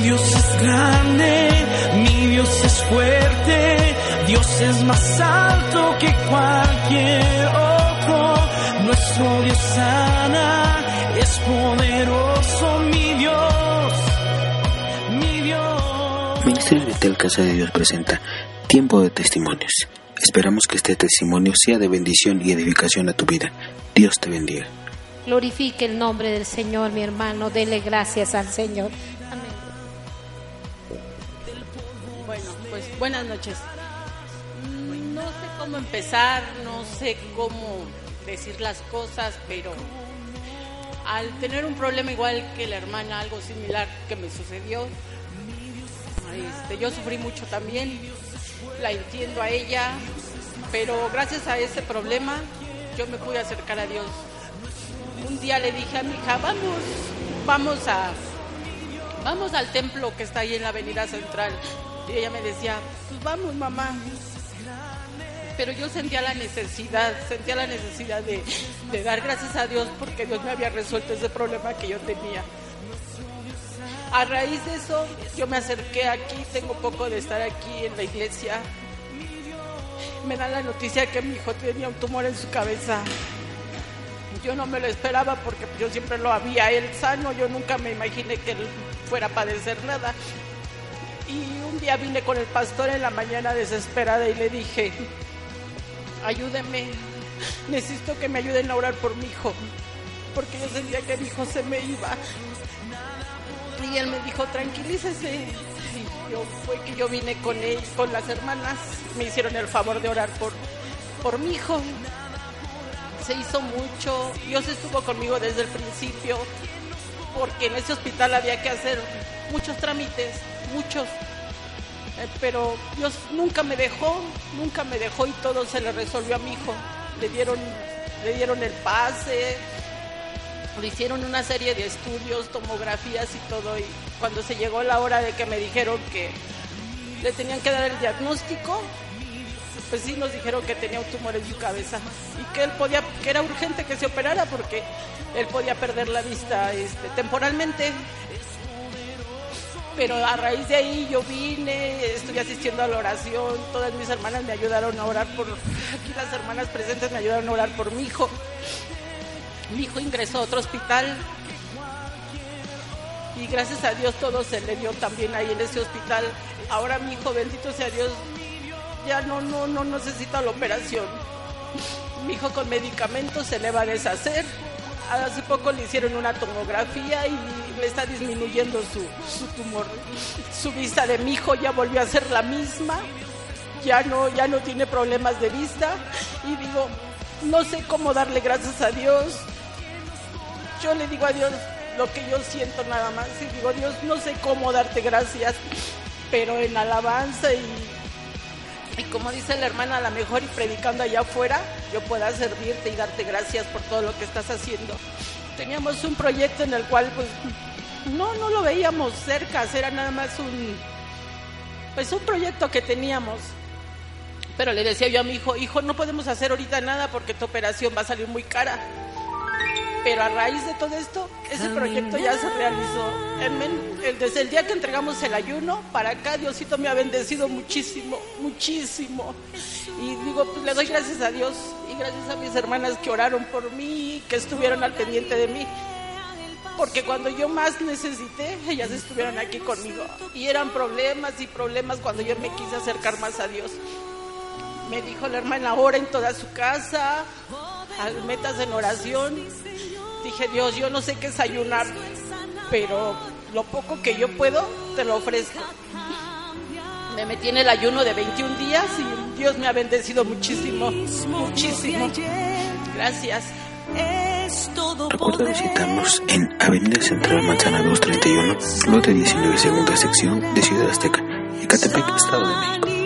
Mi Dios es grande, mi Dios es fuerte, Dios es más alto que cualquier otro. Nuestro Dios sana, es poderoso, mi Dios, mi Dios. Ministerio Vital Casa de Dios presenta Tiempo de Testimonios. Esperamos que este testimonio sea de bendición y edificación a tu vida. Dios te bendiga. Glorifique el nombre del Señor, mi hermano. Dele gracias al Señor. Buenas noches. No sé cómo empezar, no sé cómo decir las cosas, pero al tener un problema igual que la hermana, algo similar que me sucedió, este, yo sufrí mucho también, la entiendo a ella, pero gracias a ese problema yo me pude acercar a Dios. Un día le dije a mi hija, vamos, vamos a, vamos al templo que está ahí en la avenida central. Y ella me decía, pues vamos mamá. Pero yo sentía la necesidad, sentía la necesidad de, dar gracias a Dios porque Dios me había resuelto ese problema que yo tenía. A raíz de eso, yo me acerqué aquí, tengo poco de estar aquí en la iglesia. Me dan la noticia que mi hijo tenía un tumor en su cabeza. Yo no me lo esperaba porque yo siempre lo había él sano, yo nunca me imaginé que él fuera a padecer nada. Y un día vine con el pastor en la mañana desesperada y le dije, ayúdeme, necesito que me ayuden a orar por mi hijo, porque yo sentía que mi hijo se me iba. Y él me dijo, tranquilícese. Y yo, fue que yo vine con él, con las hermanas, me hicieron el favor de orar por, por mi hijo. Se hizo mucho, Dios estuvo conmigo desde el principio, porque en ese hospital había que hacer muchos trámites, muchos. Eh, pero Dios nunca me dejó, nunca me dejó y todo se le resolvió a mi hijo. Le dieron, le dieron el pase, le hicieron una serie de estudios, tomografías y todo. Y cuando se llegó la hora de que me dijeron que le tenían que dar el diagnóstico, pues sí nos dijeron que tenía un tumor en su cabeza y que él podía, que era urgente que se operara porque él podía perder la vista este, temporalmente. Pero a raíz de ahí yo vine, estuve asistiendo a la oración, todas mis hermanas me ayudaron a orar por, aquí las hermanas presentes me ayudaron a orar por mi hijo. Mi hijo ingresó a otro hospital y gracias a Dios todo se le dio también ahí en ese hospital. Ahora mi hijo, bendito sea Dios, ya no, no, no necesita la operación. Mi hijo con medicamentos se le va a deshacer. Hace poco le hicieron una tomografía y le está disminuyendo su, su tumor. Su vista de mi hijo ya volvió a ser la misma. Ya no, ya no tiene problemas de vista. Y digo, no sé cómo darle gracias a Dios. Yo le digo a Dios lo que yo siento nada más. Y digo, Dios, no sé cómo darte gracias, pero en alabanza y, y como dice la hermana, a lo mejor y predicando allá afuera, yo pueda servirte y darte gracias por todo lo que estás haciendo. Teníamos un proyecto en el cual, pues, no, no lo veíamos cerca, era nada más un, pues, un proyecto que teníamos. Pero le decía yo a mi hijo, hijo, no podemos hacer ahorita nada porque tu operación va a salir muy cara. Pero a raíz de todo esto, ese proyecto ya se realizó. Desde el día que entregamos el ayuno, para acá Diosito me ha bendecido muchísimo, muchísimo. Y digo, pues le doy gracias a Dios y gracias a mis hermanas que oraron por mí, que estuvieron al pendiente de mí. Porque cuando yo más necesité, ellas estuvieron aquí conmigo. Y eran problemas y problemas cuando yo me quise acercar más a Dios. Me dijo la hermana, ora en toda su casa, metas en oración. Dije, Dios, yo no sé qué es ayunar, pero lo poco que yo puedo, te lo ofrezco. Me metí en el ayuno de 21 días y Dios me ha bendecido muchísimo, muchísimo. Gracias. Recuerda visitarnos en Avenida Central Manzana 231, lote 19, segunda sección de Ciudad Azteca, Ecatepec, Estado de México.